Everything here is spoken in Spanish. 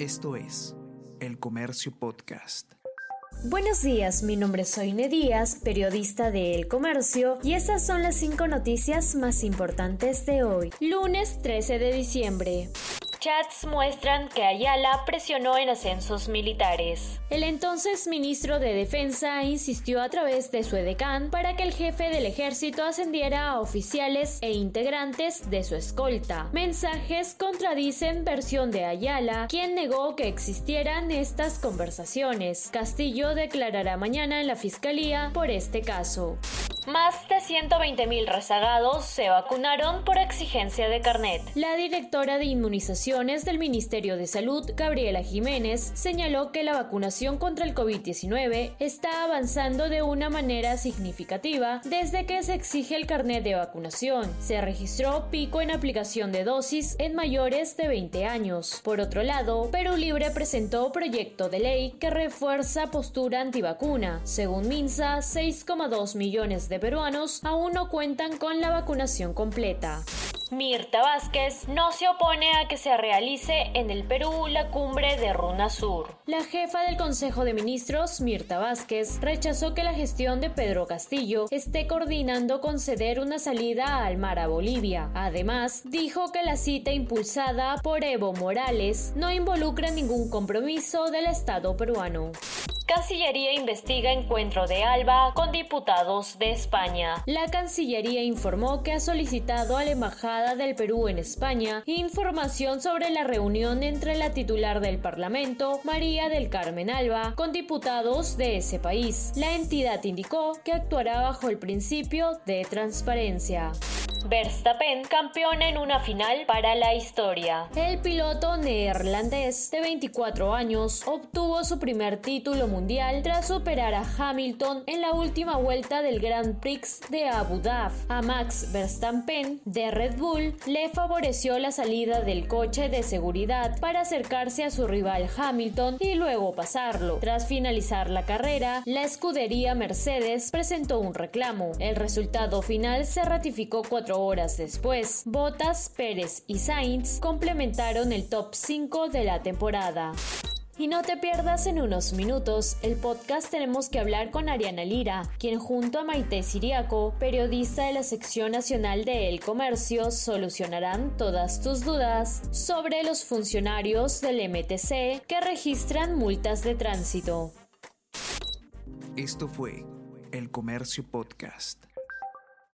Esto es El Comercio Podcast. Buenos días, mi nombre es Soine Díaz, periodista de El Comercio, y estas son las cinco noticias más importantes de hoy, lunes 13 de diciembre. Chats muestran que Ayala presionó en ascensos militares. El entonces ministro de Defensa insistió a través de su edecán para que el jefe del ejército ascendiera a oficiales e integrantes de su escolta. Mensajes contradicen versión de Ayala, quien negó que existieran estas conversaciones. Castillo declarará mañana en la fiscalía por este caso. Más de 120.000 rezagados se vacunaron por exigencia de carnet. La directora de inmunizaciones del Ministerio de Salud, Gabriela Jiménez, señaló que la vacunación contra el COVID-19 está avanzando de una manera significativa desde que se exige el carnet de vacunación. Se registró pico en aplicación de dosis en mayores de 20 años. Por otro lado, Perú Libre presentó proyecto de ley que refuerza postura antivacuna. Según Minsa, 6,2 millones de peruanos aún no cuentan con la vacunación completa. Mirta Vázquez no se opone a que se realice en el Perú la cumbre de Runa Sur. La jefa del Consejo de Ministros, Mirta Vázquez, rechazó que la gestión de Pedro Castillo esté coordinando conceder una salida al mar a Bolivia. Además, dijo que la cita impulsada por Evo Morales no involucra ningún compromiso del Estado peruano. Cancillería investiga encuentro de Alba con diputados de España. La Cancillería informó que ha solicitado a la Embajada del Perú en España información sobre la reunión entre la titular del Parlamento, María del Carmen Alba, con diputados de ese país. La entidad indicó que actuará bajo el principio de transparencia. Verstappen, campeón en una final para la historia. El piloto neerlandés de 24 años obtuvo su primer título mundial tras superar a Hamilton en la última vuelta del Grand Prix de Abu Dhabi. A Max Verstappen de Red Bull le favoreció la salida del coche de seguridad para acercarse a su rival Hamilton y luego pasarlo. Tras finalizar la carrera, la escudería Mercedes presentó un reclamo. El resultado final se ratificó cuatro horas después, Bottas, Pérez y Sainz complementaron el top 5 de la temporada. Y no te pierdas en unos minutos el podcast Tenemos que hablar con Ariana Lira, quien junto a Maite Siriaco, periodista de la sección nacional de El Comercio, solucionarán todas tus dudas sobre los funcionarios del MTC que registran multas de tránsito. Esto fue El Comercio Podcast.